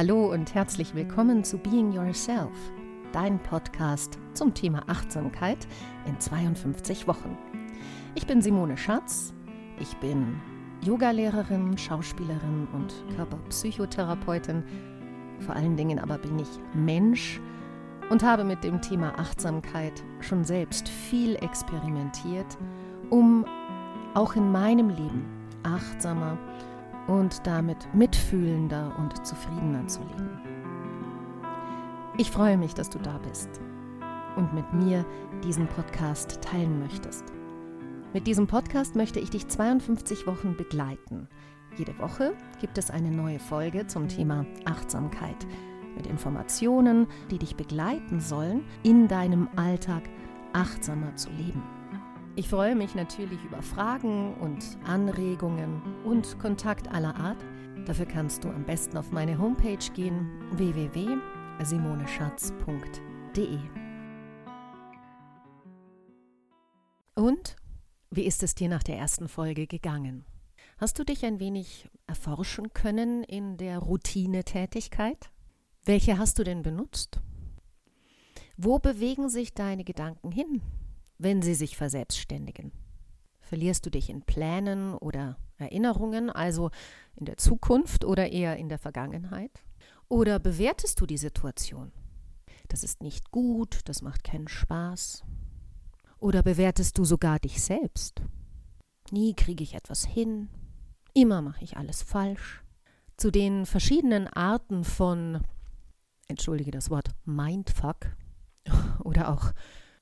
Hallo und herzlich willkommen zu Being Yourself, dein Podcast zum Thema Achtsamkeit in 52 Wochen. Ich bin Simone Schatz, ich bin Yogalehrerin, Schauspielerin und Körperpsychotherapeutin. Vor allen Dingen aber bin ich Mensch und habe mit dem Thema Achtsamkeit schon selbst viel experimentiert, um auch in meinem Leben achtsamer und damit mitfühlender und zufriedener zu leben. Ich freue mich, dass du da bist und mit mir diesen Podcast teilen möchtest. Mit diesem Podcast möchte ich dich 52 Wochen begleiten. Jede Woche gibt es eine neue Folge zum Thema Achtsamkeit mit Informationen, die dich begleiten sollen, in deinem Alltag achtsamer zu leben. Ich freue mich natürlich über Fragen und Anregungen und Kontakt aller Art. Dafür kannst du am besten auf meine Homepage gehen www.simoneschatz.de. Und wie ist es dir nach der ersten Folge gegangen? Hast du dich ein wenig erforschen können in der Routinetätigkeit? Welche hast du denn benutzt? Wo bewegen sich deine Gedanken hin? Wenn sie sich verselbstständigen? Verlierst du dich in Plänen oder Erinnerungen, also in der Zukunft oder eher in der Vergangenheit? Oder bewertest du die Situation? Das ist nicht gut, das macht keinen Spaß. Oder bewertest du sogar dich selbst? Nie kriege ich etwas hin, immer mache ich alles falsch. Zu den verschiedenen Arten von, entschuldige das Wort, Mindfuck oder auch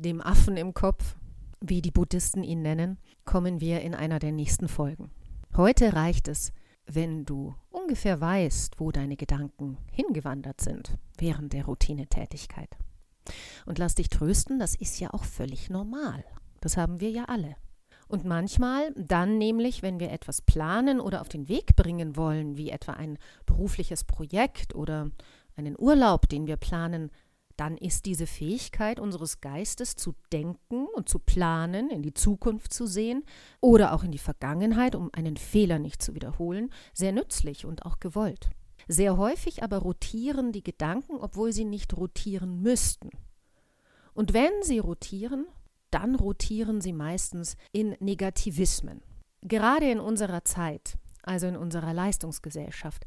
dem Affen im Kopf, wie die Buddhisten ihn nennen, kommen wir in einer der nächsten Folgen. Heute reicht es, wenn du ungefähr weißt, wo deine Gedanken hingewandert sind während der Routinetätigkeit. Und lass dich trösten, das ist ja auch völlig normal. Das haben wir ja alle. Und manchmal, dann nämlich, wenn wir etwas planen oder auf den Weg bringen wollen, wie etwa ein berufliches Projekt oder einen Urlaub, den wir planen, dann ist diese Fähigkeit unseres Geistes zu denken und zu planen, in die Zukunft zu sehen oder auch in die Vergangenheit, um einen Fehler nicht zu wiederholen, sehr nützlich und auch gewollt. Sehr häufig aber rotieren die Gedanken, obwohl sie nicht rotieren müssten. Und wenn sie rotieren, dann rotieren sie meistens in Negativismen. Gerade in unserer Zeit, also in unserer Leistungsgesellschaft,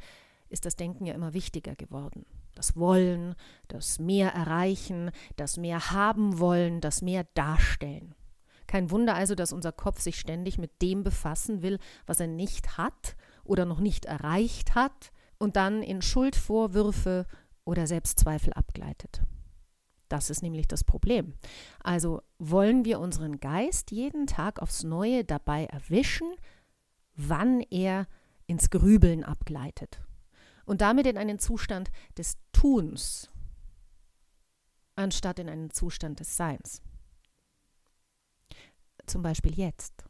ist das Denken ja immer wichtiger geworden das Wollen, das Mehr erreichen, das Mehr haben wollen, das Mehr darstellen. Kein Wunder also, dass unser Kopf sich ständig mit dem befassen will, was er nicht hat oder noch nicht erreicht hat und dann in Schuldvorwürfe oder Selbstzweifel abgleitet. Das ist nämlich das Problem. Also wollen wir unseren Geist jeden Tag aufs Neue dabei erwischen, wann er ins Grübeln abgleitet und damit in einen Zustand des Tuns, anstatt in einen Zustand des Seins. Zum Beispiel jetzt.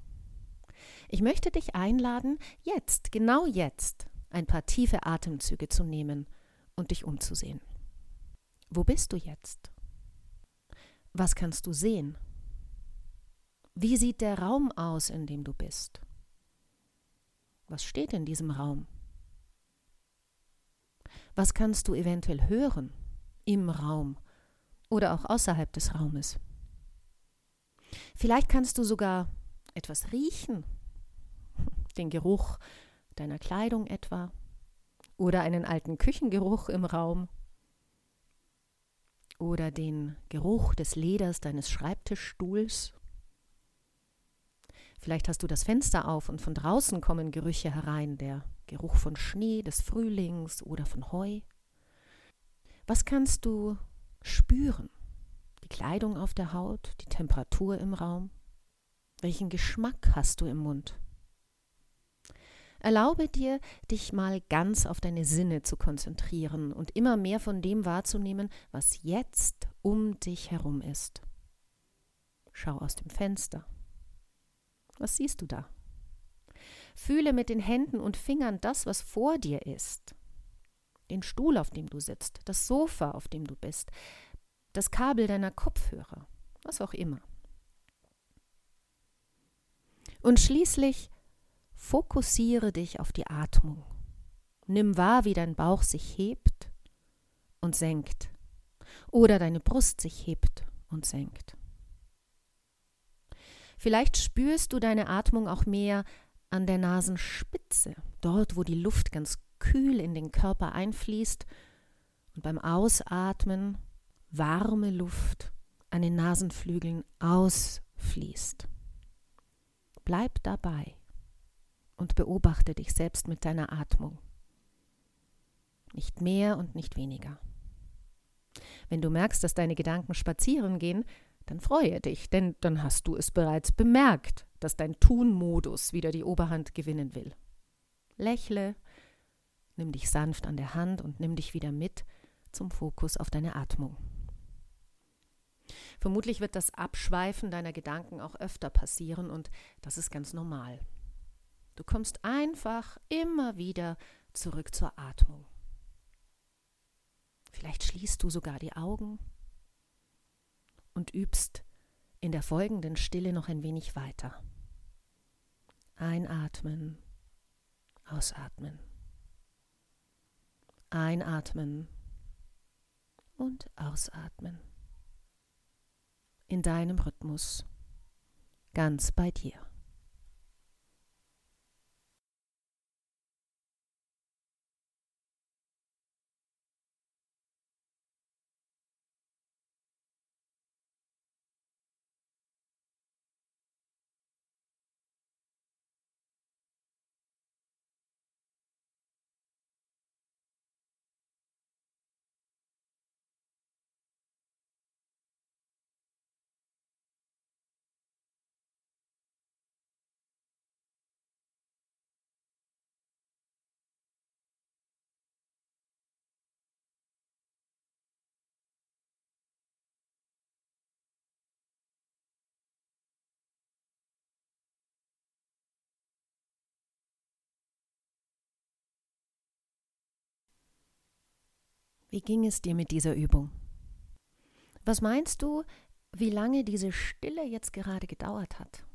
Ich möchte dich einladen, jetzt, genau jetzt, ein paar tiefe Atemzüge zu nehmen und dich umzusehen. Wo bist du jetzt? Was kannst du sehen? Wie sieht der Raum aus, in dem du bist? Was steht in diesem Raum? Was kannst du eventuell hören im Raum oder auch außerhalb des Raumes? Vielleicht kannst du sogar etwas riechen, den Geruch deiner Kleidung etwa oder einen alten Küchengeruch im Raum oder den Geruch des Leders deines Schreibtischstuhls. Vielleicht hast du das Fenster auf und von draußen kommen Gerüche herein, der Geruch von Schnee des Frühlings oder von Heu? Was kannst du spüren? Die Kleidung auf der Haut, die Temperatur im Raum? Welchen Geschmack hast du im Mund? Erlaube dir, dich mal ganz auf deine Sinne zu konzentrieren und immer mehr von dem wahrzunehmen, was jetzt um dich herum ist. Schau aus dem Fenster. Was siehst du da? Fühle mit den Händen und Fingern das, was vor dir ist. Den Stuhl, auf dem du sitzt, das Sofa, auf dem du bist, das Kabel deiner Kopfhörer, was auch immer. Und schließlich fokussiere dich auf die Atmung. Nimm wahr, wie dein Bauch sich hebt und senkt. Oder deine Brust sich hebt und senkt. Vielleicht spürst du deine Atmung auch mehr an der Nasenspitze, dort wo die Luft ganz kühl in den Körper einfließt und beim Ausatmen warme Luft an den Nasenflügeln ausfließt. Bleib dabei und beobachte dich selbst mit deiner Atmung. Nicht mehr und nicht weniger. Wenn du merkst, dass deine Gedanken spazieren gehen, dann freue dich, denn dann hast du es bereits bemerkt, dass dein Tun-Modus wieder die Oberhand gewinnen will. Lächle, nimm dich sanft an der Hand und nimm dich wieder mit zum Fokus auf deine Atmung. Vermutlich wird das Abschweifen deiner Gedanken auch öfter passieren und das ist ganz normal. Du kommst einfach immer wieder zurück zur Atmung. Vielleicht schließt du sogar die Augen und übst in der folgenden Stille noch ein wenig weiter. Einatmen, ausatmen. Einatmen und ausatmen. In deinem Rhythmus, ganz bei dir. Wie ging es dir mit dieser Übung? Was meinst du, wie lange diese Stille jetzt gerade gedauert hat?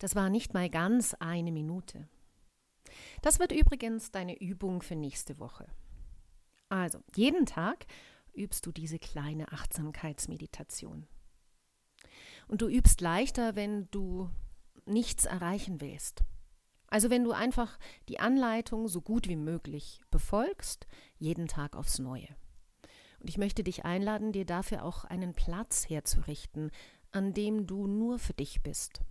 Das war nicht mal ganz eine Minute. Das wird übrigens deine Übung für nächste Woche. Also, jeden Tag übst du diese kleine Achtsamkeitsmeditation. Und du übst leichter, wenn du nichts erreichen willst. Also wenn du einfach die Anleitung so gut wie möglich befolgst, jeden Tag aufs Neue. Und ich möchte dich einladen, dir dafür auch einen Platz herzurichten, an dem du nur für dich bist.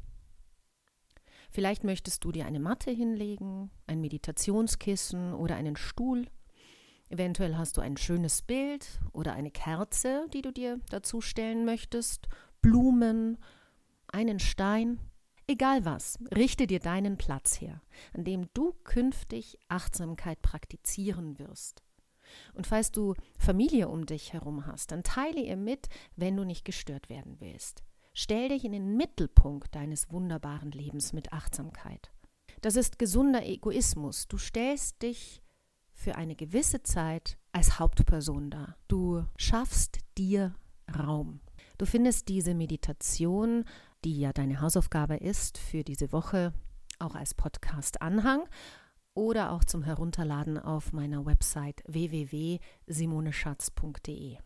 Vielleicht möchtest du dir eine Matte hinlegen, ein Meditationskissen oder einen Stuhl. Eventuell hast du ein schönes Bild oder eine Kerze, die du dir dazu stellen möchtest, Blumen, einen Stein. Egal was, richte dir deinen Platz her, an dem du künftig Achtsamkeit praktizieren wirst. Und falls du Familie um dich herum hast, dann teile ihr mit, wenn du nicht gestört werden willst. Stell dich in den Mittelpunkt deines wunderbaren Lebens mit Achtsamkeit. Das ist gesunder Egoismus. Du stellst dich für eine gewisse Zeit als Hauptperson dar. Du schaffst dir Raum. Du findest diese Meditation die ja deine Hausaufgabe ist für diese Woche, auch als Podcast-Anhang oder auch zum Herunterladen auf meiner Website www.simoneschatz.de.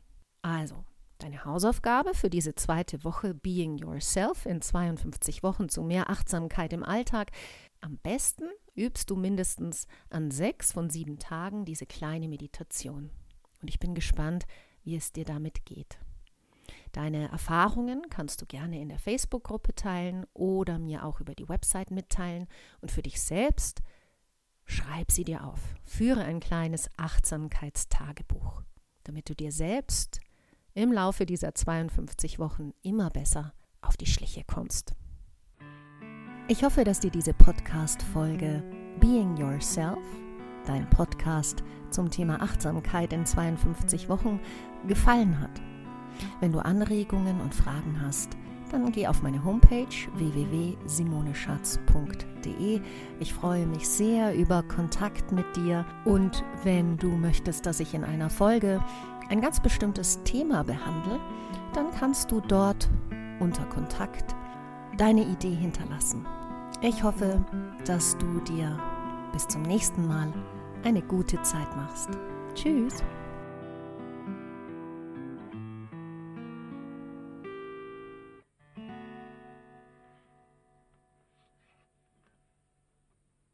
Also, deine Hausaufgabe für diese zweite Woche Being Yourself in 52 Wochen zu mehr Achtsamkeit im Alltag. Am besten übst du mindestens an sechs von sieben Tagen diese kleine Meditation. Und ich bin gespannt, wie es dir damit geht. Deine Erfahrungen kannst du gerne in der Facebook-Gruppe teilen oder mir auch über die Website mitteilen. Und für dich selbst schreib sie dir auf. Führe ein kleines Achtsamkeitstagebuch, damit du dir selbst im Laufe dieser 52 Wochen immer besser auf die Schliche kommst. Ich hoffe, dass dir diese Podcast-Folge Being Yourself, dein Podcast zum Thema Achtsamkeit in 52 Wochen, gefallen hat. Wenn du Anregungen und Fragen hast, dann geh auf meine Homepage www.simoneschatz.de. Ich freue mich sehr über Kontakt mit dir und wenn du möchtest, dass ich in einer Folge ein ganz bestimmtes Thema behandle, dann kannst du dort unter Kontakt deine Idee hinterlassen. Ich hoffe, dass du dir bis zum nächsten Mal eine gute Zeit machst. Tschüss.